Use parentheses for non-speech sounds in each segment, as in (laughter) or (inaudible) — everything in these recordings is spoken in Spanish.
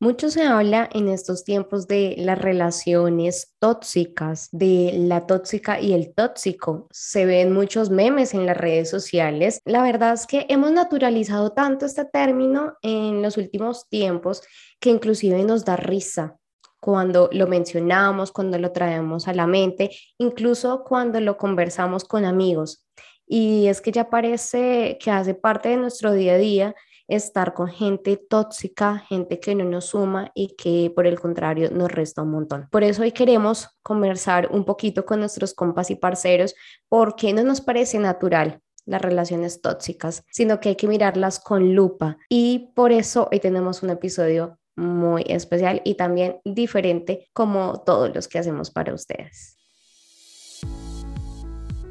Mucho se habla en estos tiempos de las relaciones tóxicas, de la tóxica y el tóxico. Se ven muchos memes en las redes sociales. La verdad es que hemos naturalizado tanto este término en los últimos tiempos que inclusive nos da risa cuando lo mencionamos, cuando lo traemos a la mente, incluso cuando lo conversamos con amigos. Y es que ya parece que hace parte de nuestro día a día estar con gente tóxica, gente que no nos suma y que por el contrario nos resta un montón. Por eso hoy queremos conversar un poquito con nuestros compas y parceros porque no nos parece natural las relaciones tóxicas, sino que hay que mirarlas con lupa. Y por eso hoy tenemos un episodio muy especial y también diferente como todos los que hacemos para ustedes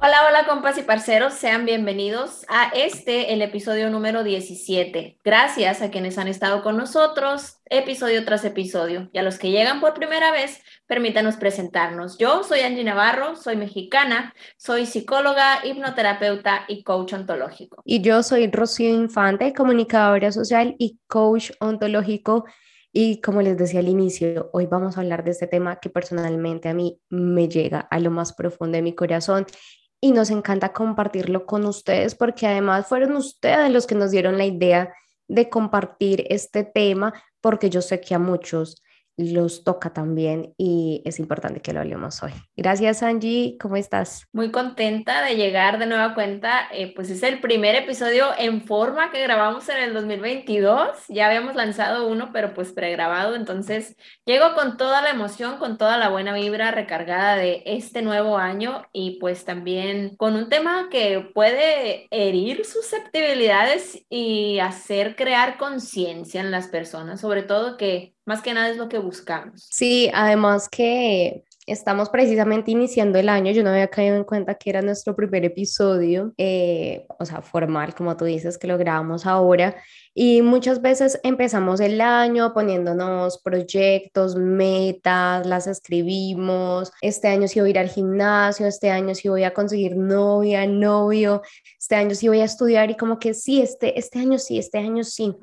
Hola, hola compas y parceros, sean bienvenidos a este, el episodio número 17. Gracias a quienes han estado con nosotros episodio tras episodio y a los que llegan por primera vez, permítanos presentarnos. Yo soy Angie Navarro, soy mexicana, soy psicóloga, hipnoterapeuta y coach ontológico. Y yo soy Rocío Infante, comunicadora social y coach ontológico. Y como les decía al inicio, hoy vamos a hablar de este tema que personalmente a mí me llega a lo más profundo de mi corazón y nos encanta compartirlo con ustedes porque además fueron ustedes los que nos dieron la idea de compartir este tema porque yo sé que a muchos los toca también y es importante que lo hablemos hoy. Gracias Angie, ¿cómo estás? Muy contenta de llegar de nueva cuenta, eh, pues es el primer episodio en forma que grabamos en el 2022, ya habíamos lanzado uno pero pues pregrabado, entonces llego con toda la emoción, con toda la buena vibra recargada de este nuevo año y pues también con un tema que puede herir susceptibilidades y hacer crear conciencia en las personas, sobre todo que más que nada es lo que buscamos. Sí, además que estamos precisamente iniciando el año, yo no había caído en cuenta que era nuestro primer episodio, eh, o sea, formal, como tú dices, que lo grabamos ahora. Y muchas veces empezamos el año poniéndonos proyectos, metas, las escribimos. Este año sí voy a ir al gimnasio, este año sí voy a conseguir novia, novio, este año sí voy a estudiar y como que sí, este, este año sí, este año sí.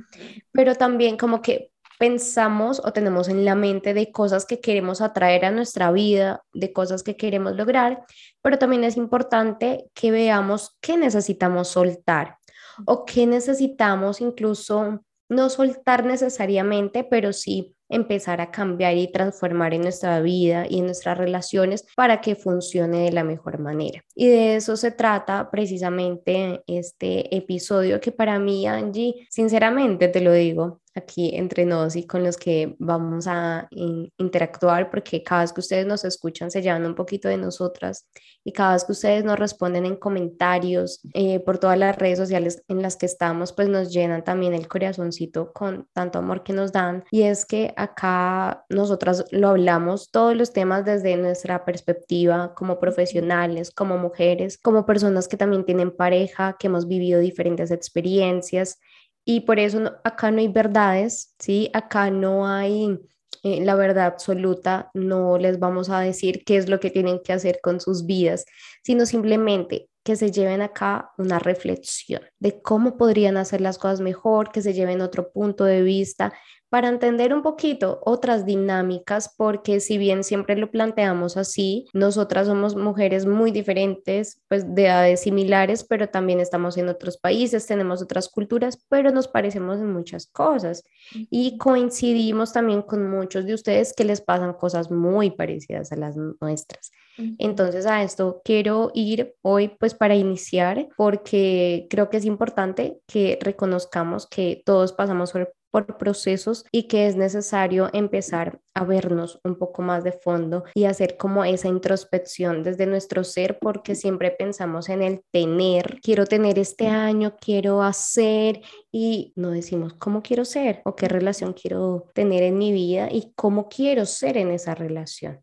Pero también como que pensamos o tenemos en la mente de cosas que queremos atraer a nuestra vida, de cosas que queremos lograr, pero también es importante que veamos qué necesitamos soltar o qué necesitamos incluso no soltar necesariamente, pero sí empezar a cambiar y transformar en nuestra vida y en nuestras relaciones para que funcione de la mejor manera. Y de eso se trata precisamente este episodio que para mí, Angie, sinceramente te lo digo, aquí entre nosotros y con los que vamos a interactuar, porque cada vez que ustedes nos escuchan se llevan un poquito de nosotras y cada vez que ustedes nos responden en comentarios eh, por todas las redes sociales en las que estamos, pues nos llenan también el corazoncito con tanto amor que nos dan. Y es que acá nosotras lo hablamos todos los temas desde nuestra perspectiva como profesionales, como mujeres, como personas que también tienen pareja, que hemos vivido diferentes experiencias y por eso acá no hay verdades, ¿sí? Acá no hay eh, la verdad absoluta, no les vamos a decir qué es lo que tienen que hacer con sus vidas, sino simplemente que se lleven acá una reflexión de cómo podrían hacer las cosas mejor, que se lleven otro punto de vista para entender un poquito otras dinámicas, porque si bien siempre lo planteamos así, nosotras somos mujeres muy diferentes, pues de edades similares, pero también estamos en otros países, tenemos otras culturas, pero nos parecemos en muchas cosas. Y coincidimos también con muchos de ustedes que les pasan cosas muy parecidas a las nuestras. Entonces a esto quiero ir hoy pues para iniciar porque creo que es importante que reconozcamos que todos pasamos por procesos y que es necesario empezar a vernos un poco más de fondo y hacer como esa introspección desde nuestro ser porque siempre pensamos en el tener, quiero tener este año, quiero hacer y no decimos cómo quiero ser o qué relación quiero tener en mi vida y cómo quiero ser en esa relación.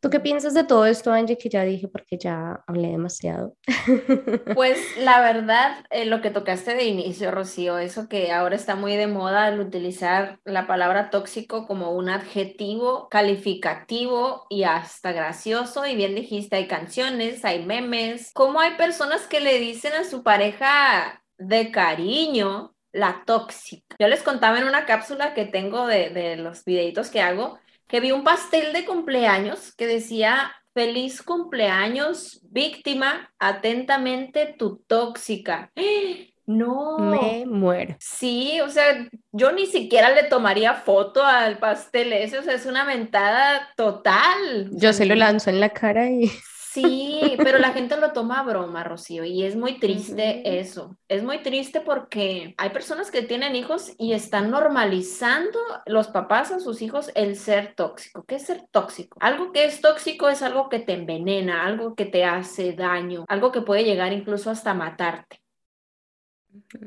¿Tú qué piensas de todo esto, Angie, que ya dije porque ya hablé demasiado? (laughs) Pues la verdad, eh, lo que tocaste de inicio, Rocío, eso que ahora está muy de moda el utilizar la palabra tóxico como un adjetivo calificativo y hasta gracioso, y bien dijiste, hay canciones, hay memes, ¿cómo hay personas que le dicen a su pareja de cariño la tóxica? Yo les contaba en una cápsula que tengo de, de los videitos que hago, que vi un pastel de cumpleaños que decía Feliz cumpleaños, víctima, atentamente tu tóxica. (gasps) No. Me muero. Sí, o sea, yo ni siquiera le tomaría foto al pastel ese, o sea, es una mentada total. Yo se lo lanzo en la cara y... (laughs) Sí, pero la gente lo toma a broma, Rocío, y es muy triste eso. Es muy triste porque hay personas que tienen hijos y están normalizando los papás a sus hijos el ser tóxico. ¿Qué es ser tóxico? Algo que es tóxico es algo que te envenena, algo que te hace daño, algo que puede llegar incluso hasta matarte.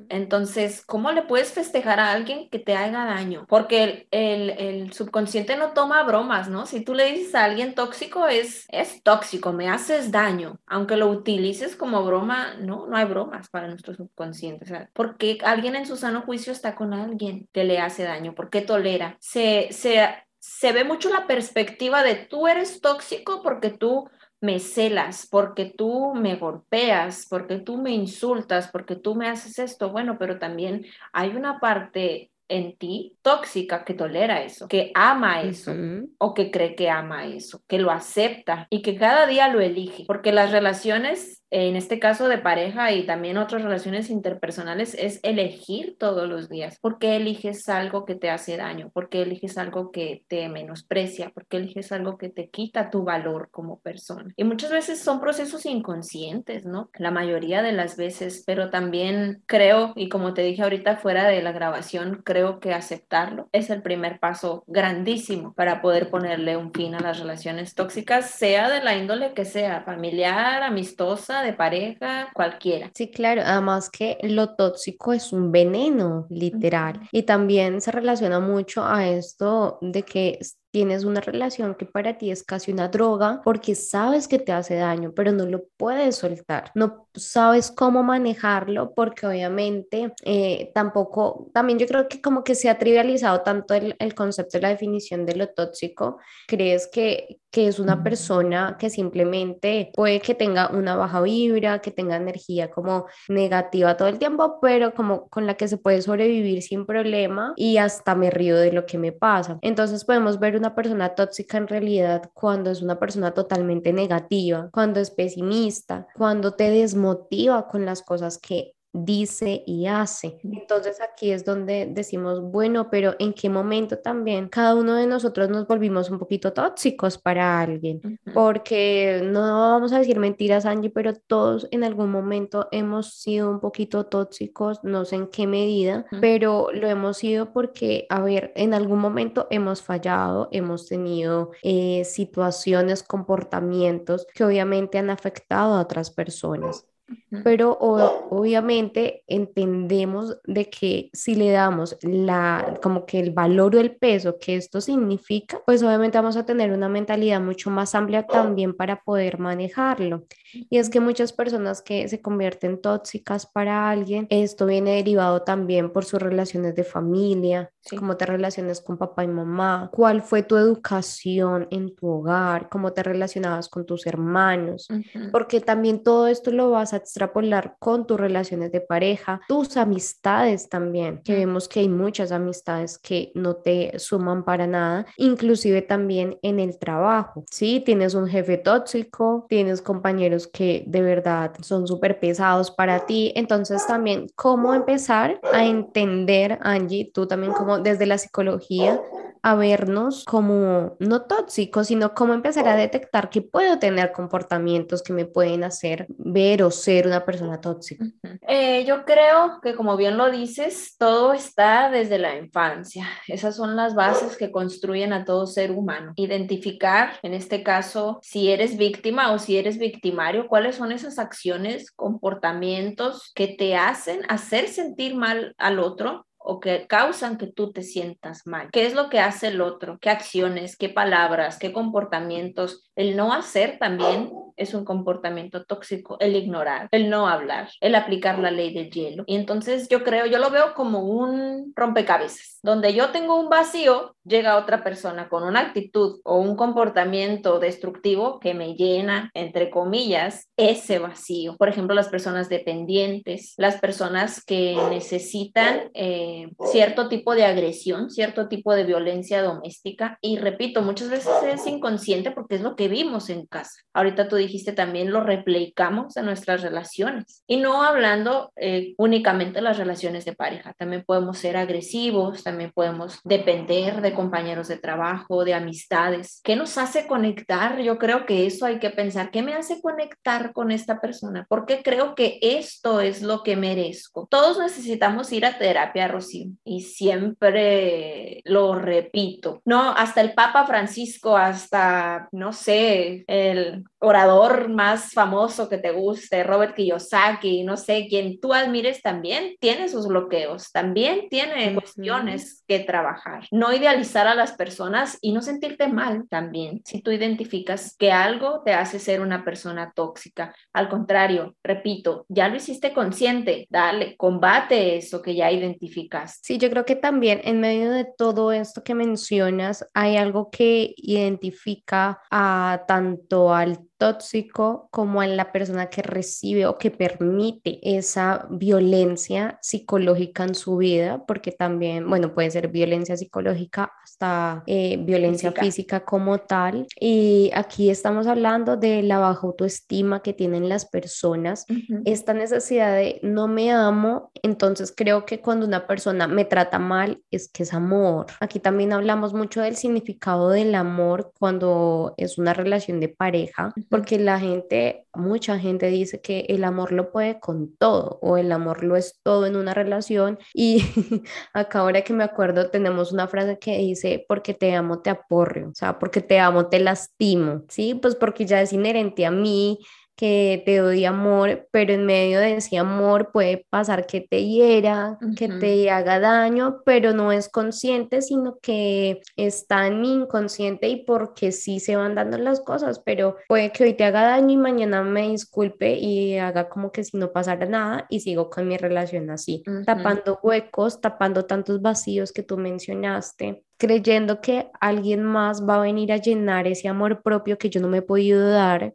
Entonces, ¿cómo le puedes festejar a alguien que te haga daño? Porque el, subconsciente no toma bromas, ¿no? Si tú le dices a alguien tóxico, es, es tóxico, me haces daño. Aunque lo utilices como broma, no, no hay bromas para nuestro subconsciente. O sea, ¿por qué alguien en su sano juicio está con alguien que le hace daño? ¿Por qué tolera? Se, se, se ve mucho la perspectiva de tú eres tóxico porque tú me celas, porque tú me golpeas, porque tú me insultas, porque tú me haces esto. Bueno, pero también hay una parte en ti tóxica que tolera eso, que ama eso o que cree que ama eso, que lo acepta y que cada día lo elige, porque las relaciones en este caso de pareja y también otras relaciones interpersonales, es elegir todos los días. ¿Por qué eliges algo que te hace daño? ¿Por qué eliges algo que te menosprecia? ¿Por qué eliges algo que te quita tu valor como persona? Y muchas veces son procesos inconscientes, ¿no? La mayoría de las veces, pero también creo, y como te dije ahorita fuera de la grabación, creo que aceptarlo es el primer paso grandísimo para poder ponerle un fin a las relaciones tóxicas, sea de la índole que sea, familiar, amistosa, de pareja, cualquiera. Sí, claro, además que lo tóxico es un veneno, literal, y también se relaciona mucho a esto de que tienes una relación que para ti es casi una droga porque sabes que te hace daño, pero no lo puedes soltar, no sabes cómo manejarlo porque obviamente eh, tampoco, también yo creo que como que se ha trivializado tanto el, el concepto la definición de lo tóxico, crees que, que es una persona que simplemente puede que tenga una baja vibra, que tenga energía como negativa todo el tiempo, pero como con la que se puede sobrevivir sin problema y hasta me río de lo que me pasa. Entonces podemos ver una persona tóxica en realidad cuando es una persona totalmente negativa, cuando es pesimista, cuando te desmotiva con las cosas que dice y hace. Entonces aquí es donde decimos, bueno, pero ¿en qué momento también cada uno de nosotros nos volvimos un poquito tóxicos para alguien? Porque no vamos a decir mentiras, Angie, pero todos en algún momento hemos sido un poquito tóxicos, no sé en qué medida, pero lo hemos sido porque, a ver, en algún momento hemos fallado, hemos tenido eh, situaciones, comportamientos que obviamente han afectado a otras personas pero obviamente entendemos de que si le damos la, como que el valor o el peso que esto significa, pues obviamente vamos a tener una mentalidad mucho más amplia también para poder manejarlo. Y es que muchas personas que se convierten tóxicas para alguien, esto viene derivado también por sus relaciones de familia, cómo te relacionas con papá y mamá, cuál fue tu educación en tu hogar, cómo te relacionabas con tus hermanos, porque también todo esto lo vas a extrapolar con tus relaciones de pareja, tus amistades también, que vemos que hay muchas amistades que no te suman para nada, inclusive también en el trabajo, ¿sí? Tienes un jefe tóxico, tienes compañeros que de verdad son súper pesados para ti, entonces también cómo empezar a entender, Angie, tú también como desde la psicología, a vernos como no tóxicos, sino como empezar a detectar que puedo tener comportamientos que me pueden hacer ver o ser una persona tóxica. Eh, yo creo que como bien lo dices, todo está desde la infancia. Esas son las bases que construyen a todo ser humano. Identificar, en este caso, si eres víctima o si eres victimario, cuáles son esas acciones, comportamientos que te hacen hacer sentir mal al otro o que causan que tú te sientas mal. ¿Qué es lo que hace el otro? ¿Qué acciones, qué palabras, qué comportamientos? El no hacer también es un comportamiento tóxico, el ignorar, el no hablar, el aplicar la ley del hielo. Y entonces yo creo, yo lo veo como un rompecabezas, donde yo tengo un vacío, llega otra persona con una actitud o un comportamiento destructivo que me llena, entre comillas, ese vacío. Por ejemplo, las personas dependientes, las personas que necesitan eh, cierto tipo de agresión, cierto tipo de violencia doméstica. Y repito, muchas veces es inconsciente porque es lo que vimos en casa. Ahorita tú dijiste también lo replicamos en nuestras relaciones. Y no hablando eh, únicamente de las relaciones de pareja, también podemos ser agresivos, también podemos depender de compañeros de trabajo, de amistades. ¿Qué nos hace conectar? Yo creo que eso hay que pensar. ¿Qué me hace conectar con esta persona? Porque creo que esto es lo que merezco. Todos necesitamos ir a terapia, Rocío, y siempre lo repito. No, hasta el Papa Francisco, hasta, no sé, el orador más famoso que te guste, Robert Kiyosaki, no sé, quien tú admires también tiene sus bloqueos, también tiene cuestiones que trabajar. No idealizar a las personas y no sentirte mal también si tú identificas que algo te hace ser una persona tóxica. Al contrario, repito, ya lo hiciste consciente, dale, combate eso que ya identificas. Sí, yo creo que también en medio de todo esto que mencionas hay algo que identifica a tanto al tóxico como en la persona que recibe o que permite esa violencia psicológica en su vida, porque también, bueno, puede ser violencia psicológica hasta eh, violencia física. como tal. Y aquí estamos hablando de la baja autoestima que tienen las personas, esta necesidad de no me amo, entonces creo que cuando una persona me trata mal es que es amor. Aquí también hablamos mucho del significado del amor cuando es una relación de pareja porque la gente, mucha gente dice que el amor lo puede con todo o el amor lo es todo en una relación y (laughs) acá ahora que me acuerdo tenemos una frase que dice, porque te amo te aporreo, o sea, porque te amo te lastimo, ¿sí? Pues porque ya es inherente a mí que te doy amor, pero en medio de ese amor puede pasar que te hiera, que te haga daño, pero no es consciente, sino que está en mi inconsciente y porque sí se van dando las cosas, pero puede que hoy te haga daño y mañana me disculpe y haga como que si no pasara nada y sigo con mi relación así, tapando huecos, tapando tantos vacíos que tú mencionaste creyendo que alguien más va a venir a llenar ese amor propio que yo no me he podido dar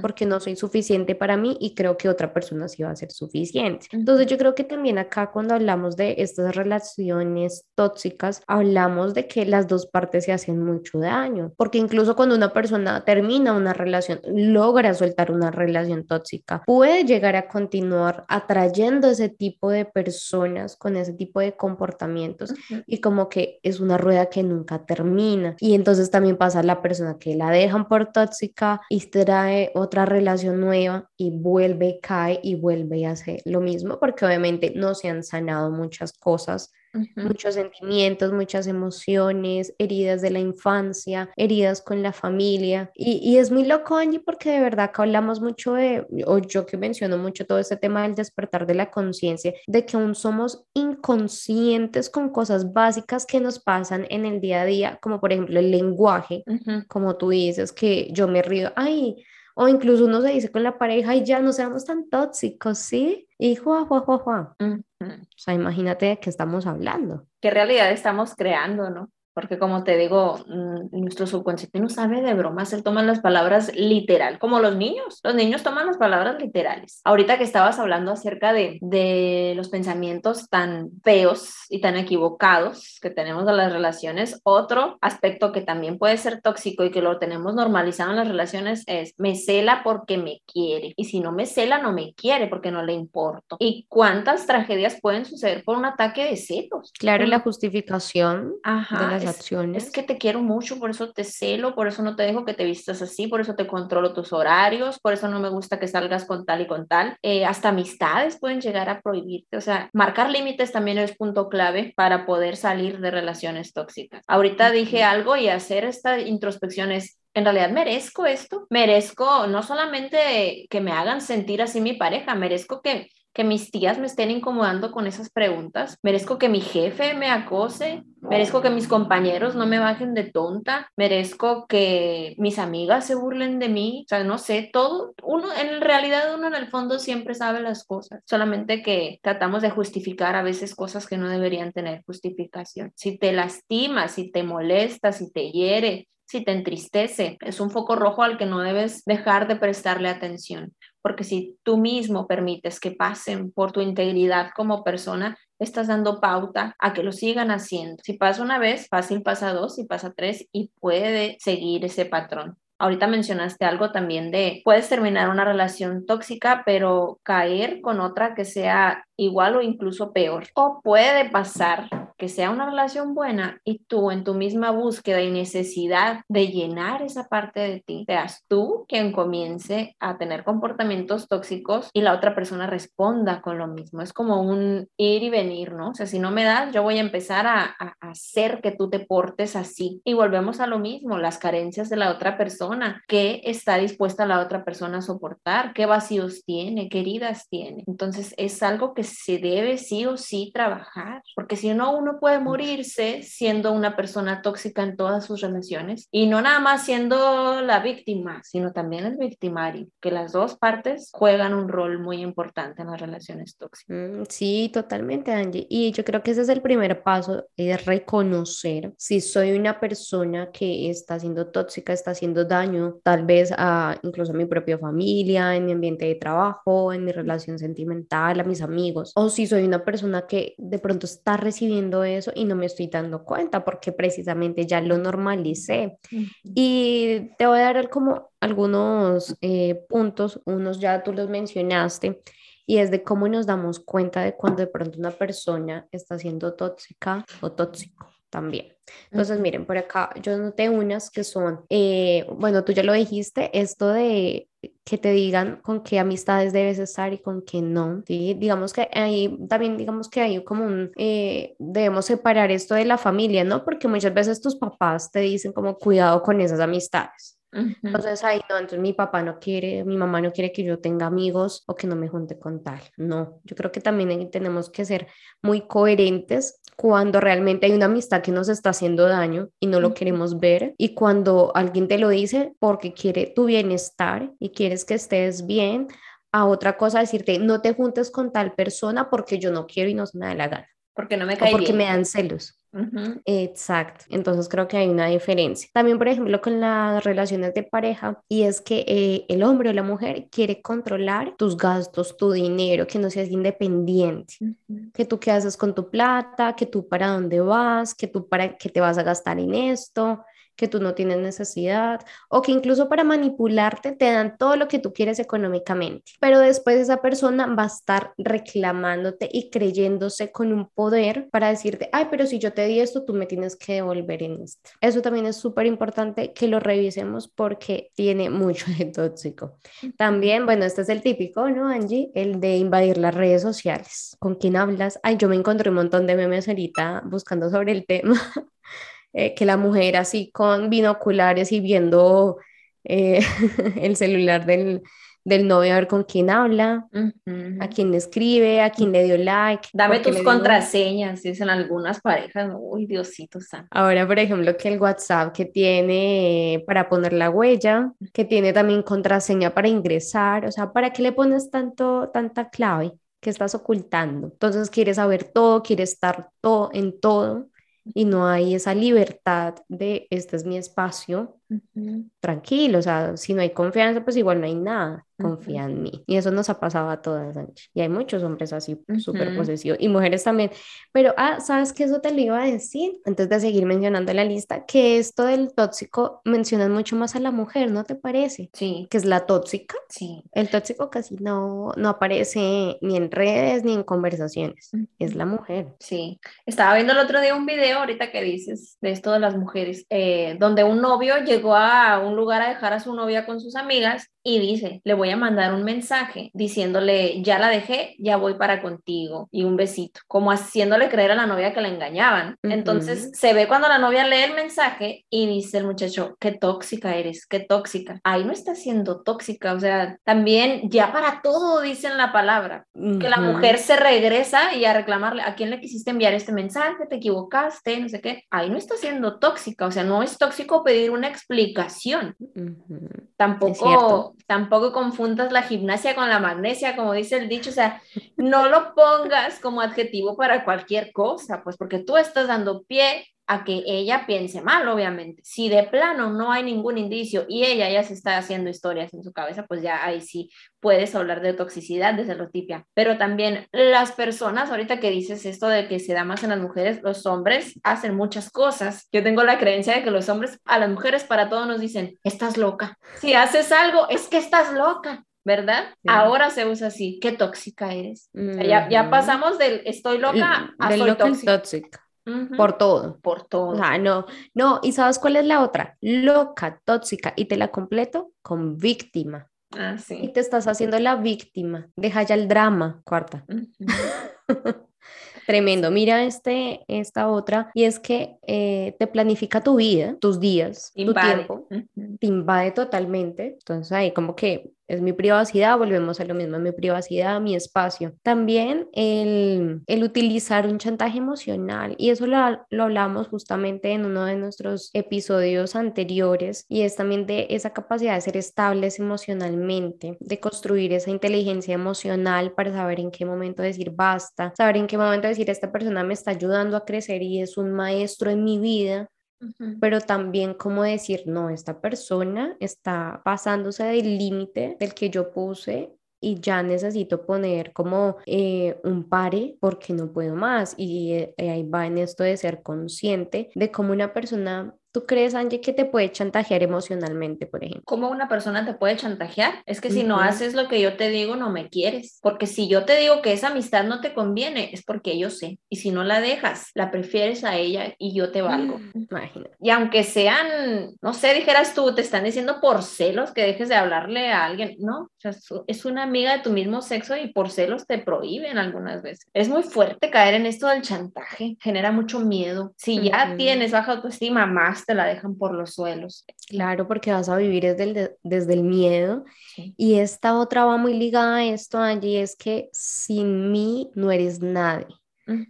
porque no soy suficiente para mí y creo que otra persona sí va a ser suficiente. Entonces yo creo que también acá cuando hablamos de estas relaciones tóxicas, hablamos de que las dos partes se hacen mucho daño, porque incluso cuando una persona termina una relación, logra soltar una relación tóxica, puede llegar a continuar atrayendo ese tipo de personas con ese tipo de comportamientos y como que es una rueda que nunca termina. Y entonces también pasa la persona que la dejan por tóxica y trae otra relación nueva y vuelve, cae y vuelve y hace lo mismo porque obviamente no se han sanado muchas cosas muchos sentimientos, muchas emociones, heridas de la infancia, heridas con la familia. Y, y, es muy loco, Angie, porque de verdad que hablamos mucho de, o yo que menciono mucho todo este tema del despertar de la conciencia, de que aún somos inconscientes con cosas básicas que nos pasan en el día a día, como por ejemplo el lenguaje, como tú dices, que yo me río, ay, o incluso uno se dice con la pareja y ya no seamos tan tóxicos, ¿sí? Y juá, juá, juá, juá. O sea, imagínate de qué estamos hablando. ¿Qué realidad estamos creando, no? Porque como te digo, mm, nuestro subconsciente no sabe de bromas, él toma las palabras literal, como los niños, los niños toman las palabras literales. Ahorita que estabas hablando acerca de, de los pensamientos tan feos y tan equivocados que tenemos de las relaciones, otro aspecto que también puede ser tóxico y que lo tenemos normalizado en las relaciones es, me cela porque me quiere, y si no me cela, no me quiere porque no le importo. ¿Y cuántas tragedias pueden suceder por un ataque de celos? Claro, la justificación de las es, que te quiero mucho, por eso te celo, por eso no te dejo que te vistas así, por eso te controlo tus horarios, por eso no me gusta que salgas con tal y con tal. Eh, hasta amistades pueden llegar a prohibirte. O sea, marcar límites también es punto clave para poder salir de relaciones tóxicas. Ahorita dije algo y hacer esta introspección es en realidad merezco esto, merezco no solamente que me hagan sentir así mi pareja, merezco que que mis tías me estén incomodando con esas preguntas, merezco que mi jefe me acose, merezco que mis compañeros no me bajen de tonta, merezco que mis amigas se burlen de mí, o sea, no sé, todo, uno, en realidad uno en el fondo siempre sabe las cosas, solamente que tratamos de justificar a veces cosas que no deberían tener justificación. Si te lastima, si te molesta, si te hiere, si te entristece, es un foco rojo al que no debes dejar de prestarle atención, porque si tú mismo permites que pasen por tu integridad como persona, estás dando pauta a que lo sigan haciendo. Si pasa una vez, fácil pasa dos y pasa tres y puede seguir ese patrón. Ahorita mencionaste algo también de, puedes terminar una relación tóxica, pero caer con otra que sea igual o incluso peor. O puede pasar que sea una relación buena y tú en tu misma búsqueda y necesidad de llenar esa parte de ti, seas tú quien comience a tener comportamientos tóxicos y la otra persona responda con lo mismo. Es como un ir y venir, ¿no? O sea, si no me das, yo voy a empezar a, a hacer que tú te portes así. Y volvemos a lo mismo, las carencias de la otra persona, qué está dispuesta la otra persona a soportar, qué vacíos tiene, qué heridas tiene. Entonces es algo que se debe sí o sí trabajar, porque si no, uno puede morirse siendo una persona tóxica en todas sus relaciones y no nada más siendo la víctima, sino también el victimario, que las dos partes juegan un rol muy importante en las relaciones tóxicas. Mm, sí, totalmente, Angie. Y yo creo que ese es el primer paso, es reconocer si soy una persona que está siendo tóxica, está haciendo daño, tal vez a incluso a mi propia familia, en mi ambiente de trabajo, en mi relación sentimental, a mis amigos o si soy una persona que de pronto está recibiendo eso y no me estoy dando cuenta porque precisamente ya lo normalicé. Y te voy a dar como algunos eh, puntos, unos ya tú los mencionaste, y es de cómo nos damos cuenta de cuando de pronto una persona está siendo tóxica o tóxico también. Entonces, miren, por acá yo noté unas que son, eh, bueno, tú ya lo dijiste, esto de que te digan con qué amistades debes estar y con qué no, ¿sí? Digamos que ahí también, digamos que hay como un, eh, debemos separar esto de la familia, ¿no? Porque muchas veces tus papás te dicen como cuidado con esas amistades. Entonces ahí no, entonces mi papá no quiere, mi mamá no quiere que yo tenga amigos o que no me junte con tal. No, yo creo que también tenemos que ser muy coherentes cuando realmente hay una amistad que nos está haciendo daño y no lo queremos ver y cuando alguien te lo dice porque quiere tu bienestar y quieres que estés bien, a otra cosa decirte no te juntes con tal persona porque yo no quiero y no se me da la gana. Porque no me cae o porque me dan celos. Exacto, entonces creo que hay una diferencia. También, por ejemplo, con las relaciones de pareja, y es que eh, el hombre o la mujer quiere controlar tus gastos, tu dinero, que no seas independiente, que tú qué haces con tu plata, que tú para dónde vas, que tú para qué te vas a gastar en esto, que tú no tienes necesidad o que incluso para manipularte te dan todo lo que tú quieres económicamente. Pero después esa persona va a estar reclamándote y creyéndose con un poder para decirte, ay, pero si yo te di esto, tú me tienes que devolver en esto. Eso también es súper importante que lo revisemos porque tiene (laughs) mucho de tóxico. También, bueno, este es el típico, ¿no, Angie? El de invadir las redes sociales. ¿Con quién hablas? Ay, yo me encontré un montón de memes ahorita buscando sobre el tema. (laughs) Eh, que la mujer así con binoculares y viendo eh, (laughs) el celular del, del, novio a ver con quién habla, a quién le escribe, a quién le dio like. Dame tus contraseñas, dicen algunas parejas, uy, Diosito santo. Ahora, por ejemplo, que el WhatsApp que tiene para poner la huella, que tiene también contraseña para ingresar, o sea, ¿para qué le pones tanto, tanta clave? que estás ocultando. Entonces quieres saber todo, quieres estar todo en todo y no hay esa libertad de este es mi espacio, tranquilo, o sea, si no hay confianza, pues igual no hay nada confía en mí. Y eso nos ha pasado a todas, Y hay muchos hombres así, súper posesivos, y mujeres también. Pero, ah, ¿sabes qué? Eso te lo iba a decir, antes de seguir mencionando la lista, que esto del tóxico mencionan mucho más a la mujer, ¿no te parece? Sí. Que es la tóxica. Sí. El tóxico casi no, no aparece ni en redes ni en conversaciones, es la mujer. Sí. Estaba viendo el otro día un video, ahorita que dices, de esto de las mujeres, eh, donde un novio llegó a un lugar a dejar a su novia con sus amigas y dice, le voy a mandar un mensaje diciéndole, ya la dejé, ya voy para contigo y un besito, como haciéndole creer a la novia que la engañaban. Entonces se ve cuando la novia lee el mensaje y dice el muchacho, qué tóxica eres, qué tóxica. Ahí no está siendo tóxica, o sea, también ya para todo dicen la palabra, que la mujer se regresa y a reclamarle, ¿a quién le quisiste enviar este mensaje? ¿Te equivocaste? No sé qué. Ahí no está siendo tóxica, o sea, no es tóxico pedir una explicación. Tampoco, tampoco confundas la gimnasia con la magnesia, como dice el dicho, o sea, no lo pongas como adjetivo para cualquier cosa, pues porque tú estás dando pie a que ella piense mal, obviamente. Si de plano no hay ningún indicio y ella ya se está haciendo historias en su cabeza, pues ya ahí sí puedes hablar de toxicidad, de celotipia. Pero también las personas, ahorita que dices esto de que se da más en las mujeres, los hombres hacen muchas cosas. Yo tengo la creencia de que los hombres a las mujeres para todo nos dicen, estás loca. Si haces algo, es que estás loca. ¿verdad? Ahora se usa así, qué tóxica eres. ya, ya, pasamos del estoy loca a soy tóxica. Por todo. Por todo. O sea, no, no, y ¿sabes cuál es la otra? Loca, tóxica, y te la completo con víctima. Ah, sí. Y te estás haciendo la víctima. Deja ya el drama, cuarta. (laughs) Tremendo. Mira este, esta otra, y es que eh, te planifica tu vida, tus días, tu tiempo, te invade totalmente. Entonces ahí como que es mi privacidad, volvemos a lo mismo, mi privacidad, mi espacio. También el, el utilizar un chantaje emocional, y eso lo, lo, hablamos justamente en uno de nuestros episodios anteriores, y es también de esa capacidad de ser estables emocionalmente, de construir esa inteligencia emocional para saber en qué momento decir basta, saber en qué momento decir esta persona me está ayudando a crecer y es un maestro en mi vida pero también como decir, no, esta persona está pasándose del límite del que yo puse y ya necesito poner como eh, un pare porque no puedo más. Y eh, ahí va en esto de ser consciente de cómo una persona ¿Tú crees, Angie, que te puede chantajear emocionalmente, por ejemplo? ¿Cómo una persona te puede chantajear? Es que si no haces lo que yo te digo, no me quieres. Porque si yo te digo que esa amistad no te conviene, es porque yo sé. Y si no la dejas, la prefieres a ella y yo te valgo. Imagínate. Y aunque sean, no sé, dijeras tú, te están diciendo por celos que dejes de hablarle a alguien. No, o sea, es una amiga de tu mismo sexo y por celos te prohíben algunas veces. Es muy fuerte caer en esto del chantaje. Genera mucho miedo. Si ya tienes baja autoestima, más te la dejan por los suelos. Claro, porque vas a vivir desde el, desde el miedo. Y esta otra va muy ligada a esto, allí es que sin mí no eres nadie.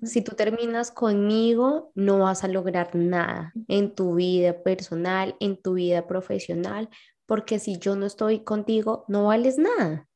Si tú terminas conmigo, no vas a lograr nada en tu vida personal, en tu vida profesional, porque si yo no estoy contigo, no vales nada.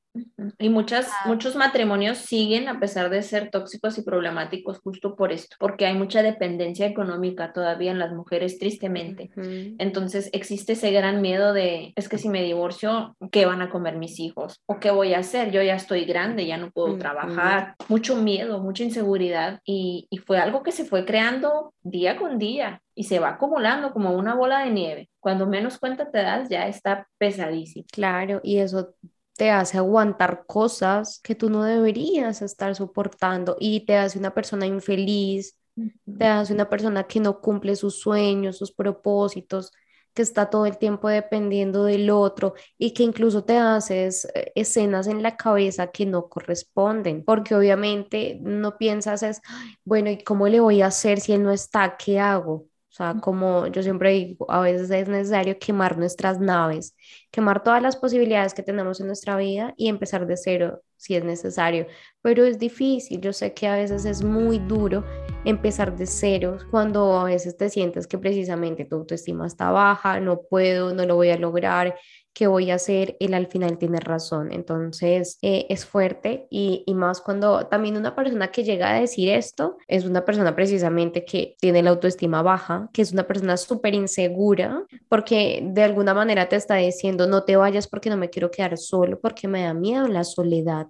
Y muchas, muchos matrimonios siguen a pesar de ser tóxicos y problemáticos justo por esto, porque hay mucha dependencia económica todavía en las mujeres, tristemente. Entonces existe ese gran miedo de, es que si me divorcio, ¿qué van a comer mis hijos? ¿O qué voy a hacer? Yo ya estoy grande, ya no puedo trabajar. Mucho miedo, mucha inseguridad y, y fue algo que se fue creando día con día y se va acumulando como una bola de nieve. Cuando menos cuenta te das, ya está pesadísimo. Claro, y eso te hace aguantar cosas que tú no deberías estar soportando y te hace una persona infeliz, te hace una persona que no cumple sus sueños, sus propósitos, que está todo el tiempo dependiendo del otro y que incluso te haces eh, escenas en la cabeza que no corresponden, porque obviamente no piensas es, bueno, ¿y cómo le voy a hacer si él no está? ¿Qué hago? O sea, como yo siempre digo, a veces es necesario quemar nuestras naves, quemar todas las posibilidades que tenemos en nuestra vida y empezar de cero si es necesario. Pero es difícil, yo sé que a veces es muy duro empezar de cero cuando a veces te sientes que precisamente tu autoestima está baja, no puedo, no lo voy a lograr, ¿qué voy a hacer? Él al final tiene razón. Entonces eh, es fuerte y, y, más cuando también una persona que llega a decir esto es una persona precisamente que tiene la autoestima baja, que es una persona súper insegura porque de alguna manera te está diciendo no te vayas porque no me quiero quedar solo, porque me da miedo la soledad.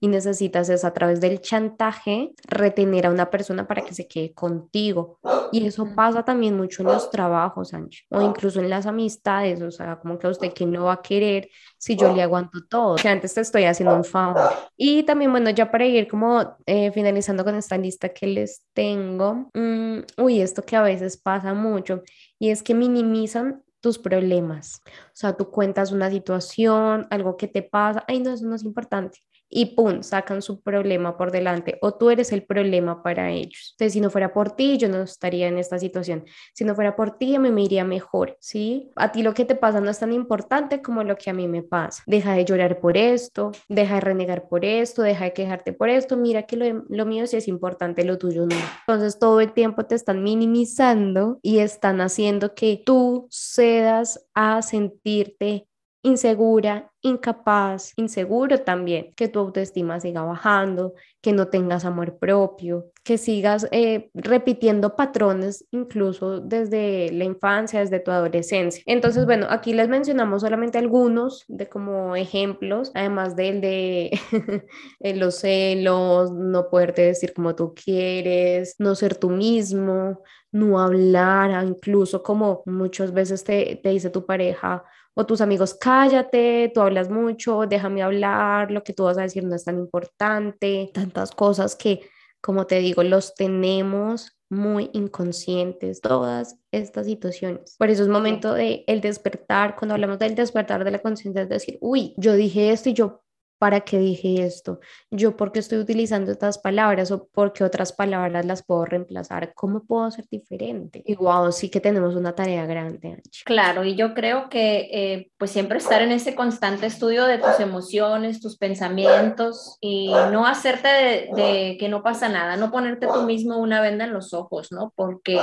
Y necesitas es a través del chantaje retener a una persona para que se quede contigo. Y eso pasa también mucho en los trabajos, Sánchez, o incluso en las amistades, o sea, como que a usted que no va a querer si yo le aguanto todo, que antes te estoy haciendo un favor. Y también, bueno, ya para ir como eh, finalizando con esta lista que les tengo, mm, uy, esto que a veces pasa mucho, y es que minimizan tus problemas. O sea, tú cuentas una situación, algo que te pasa, ay, no, eso no es importante y pum, sacan su problema por delante o tú eres el problema para ellos. Entonces, si no fuera por ti, yo no estaría en esta situación. Si no fuera por ti, a mí me iría mejor, ¿sí? A ti lo que te pasa no es tan importante como lo que a mí me pasa. Deja de llorar por esto, deja de renegar por esto, deja de quejarte por esto. Mira que lo, lo mío sí es importante, lo tuyo no. Entonces, todo el tiempo te están minimizando y están haciendo que tú cedas a sentirte insegura, incapaz, inseguro también, que tu autoestima siga bajando, que no tengas amor propio, que sigas eh, repitiendo patrones incluso desde la infancia, desde tu adolescencia. Entonces, bueno, aquí les mencionamos solamente algunos de como ejemplos, además del de (laughs) los celos, no poderte decir como tú quieres, no ser tú mismo, no hablar, incluso como muchas veces te, te dice tu pareja, o tus amigos, cállate, tú hablas mucho, déjame hablar, lo que tú vas a decir no es tan importante, tantas cosas que, como te digo, los tenemos muy inconscientes, todas estas situaciones. Por eso es momento de el despertar, cuando hablamos del despertar de la conciencia, es decir, uy, yo dije esto y yo ¿para qué dije esto? ¿Yo por qué estoy utilizando estas palabras o por qué otras palabras las puedo reemplazar? ¿Cómo puedo ser diferente? Y wow, sí que tenemos una tarea grande. Claro, y yo creo que eh, pues siempre estar en ese constante estudio de tus emociones, tus pensamientos y no hacerte de, de que no pasa nada, no ponerte tú mismo una venda en los ojos, ¿no? Porque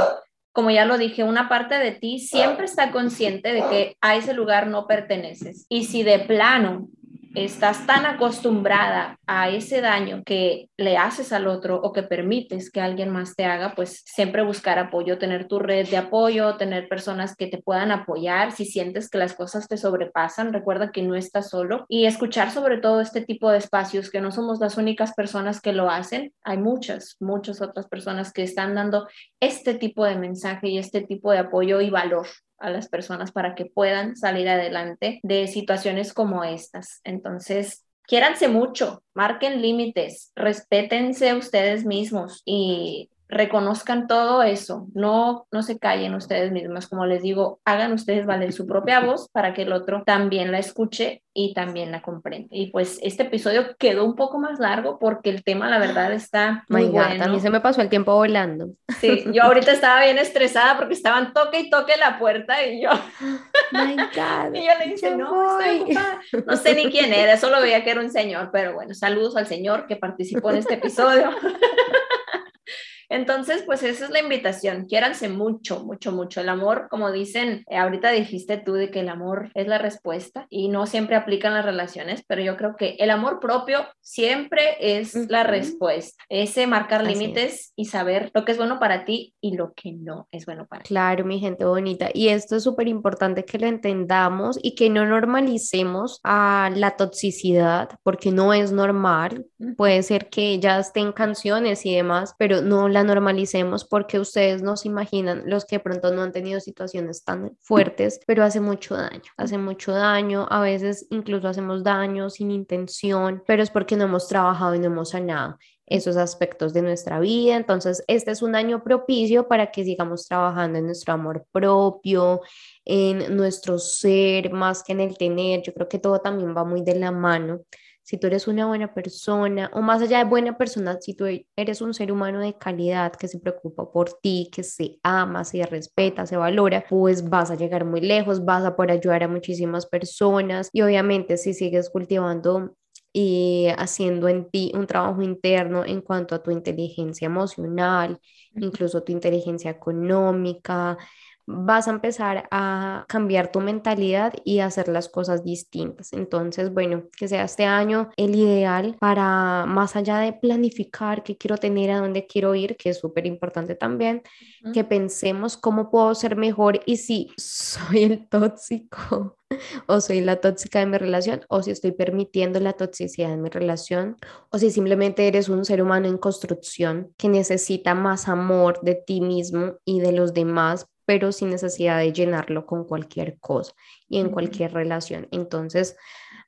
como ya lo dije, una parte de ti siempre está consciente de que a ese lugar no perteneces. Y si de plano estás tan acostumbrada a ese daño que le haces al otro o que permites que alguien más te haga, pues siempre buscar apoyo, tener tu red de apoyo, tener personas que te puedan apoyar. Si sientes que las cosas te sobrepasan, recuerda que no estás solo y escuchar sobre todo este tipo de espacios, que no somos las únicas personas que lo hacen, hay muchas, muchas otras personas que están dando este tipo de mensaje y este tipo de apoyo y valor a las personas para que puedan salir adelante de situaciones como estas. Entonces, quiéranse mucho, marquen límites, respétense ustedes mismos y reconozcan todo eso, no, no se callen ustedes mismos, como les digo, hagan ustedes valer su propia voz para que el otro también la escuche y también la comprenda. Y pues este episodio quedó un poco más largo porque el tema, la verdad, está muy bueno. A mí se me pasó el tiempo volando. Sí, yo ahorita estaba bien estresada porque estaban toque y toque la puerta y yo... (laughs) My God, (laughs) y yo le dije, no, no sé ni quién era, solo veía que era un señor, pero bueno, saludos al señor que participó en este episodio. (laughs) Entonces, pues esa es la invitación, quiéranse mucho, mucho, mucho. El amor, como dicen, eh, ahorita dijiste tú de que el amor es la respuesta y no siempre aplican las relaciones, pero yo creo que el amor propio siempre es la respuesta. Ese marcar límites y saber lo que es bueno para ti y lo que no es bueno para ti. Claro, mi gente bonita. Y esto es súper importante que lo entendamos y que no normalicemos a la toxicidad, porque no es normal. Puede ser que ya estén canciones y demás, pero no la normalicemos porque ustedes no se imaginan, los que pronto no han tenido situaciones tan fuertes, pero hace mucho daño, hace mucho daño, a veces incluso hacemos daño sin intención, pero es porque no hemos trabajado y no hemos sanado esos aspectos de nuestra vida. Entonces, este es un año propicio para que sigamos trabajando en nuestro amor propio, en nuestro ser, más que en el tener. Yo creo que todo también va muy de la mano si tú eres una buena persona, o más allá de buena persona, si tú eres un ser humano de calidad que se preocupa por ti, que se ama, se respeta, se valora, pues vas a llegar muy lejos, vas a poder ayudar a muchísimas personas. Y obviamente si sigues cultivando y haciendo en ti un trabajo interno en cuanto a tu inteligencia emocional, incluso tu inteligencia económica, vas a empezar a cambiar tu mentalidad y hacer las cosas distintas. Entonces, bueno, que sea este año el ideal para más allá de planificar qué quiero tener, a dónde quiero ir, que es súper importante también, que pensemos cómo puedo ser mejor y si (laughs) soy el tóxico o soy la tóxica de mi relación, o si estoy permitiendo la toxicidad en mi relación, o si simplemente eres un ser humano en construcción que necesita más amor de ti mismo y de los demás pero sin necesidad de llenarlo con cualquier cosa y en cualquier relación. Entonces,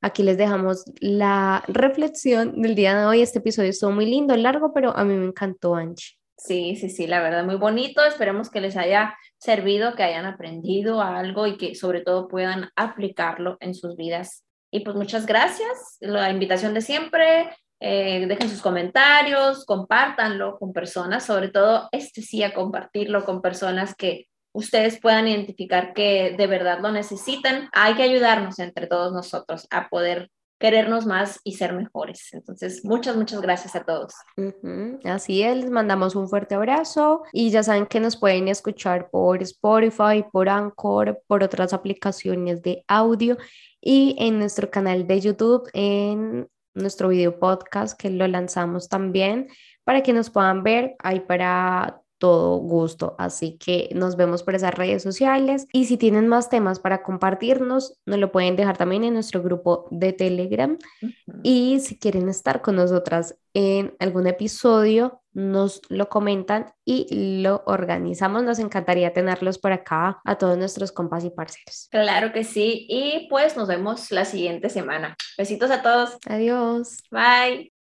aquí les dejamos la reflexión del día de hoy. Este episodio estuvo muy lindo, largo, pero a mí me encantó, Angie. Sí, sí, sí, la verdad, muy bonito. Esperemos que les haya servido, que hayan aprendido algo y que sobre todo puedan aplicarlo en sus vidas. Y pues muchas gracias. La invitación de siempre. Eh, dejen sus comentarios, compártanlo con personas, sobre todo este sí a compartirlo con personas que ustedes puedan identificar que de verdad lo necesitan. Hay que ayudarnos entre todos nosotros a poder querernos más y ser mejores. Entonces, muchas, muchas gracias a todos. Así es, les mandamos un fuerte abrazo y ya saben que nos pueden escuchar por Spotify, por Anchor, por otras aplicaciones de audio y en nuestro canal de YouTube, en nuestro video podcast que lo lanzamos también para que nos puedan ver ahí para todo gusto. Así que nos vemos por esas redes sociales y si tienen más temas para compartirnos, nos lo pueden dejar también en nuestro grupo de Telegram. Y si quieren estar con nosotras en algún episodio, nos lo comentan y lo organizamos. Nos encantaría tenerlos por acá a todos nuestros compas y parceros. Claro que sí. Y pues nos vemos la siguiente semana. Besitos a todos. Adiós. Bye.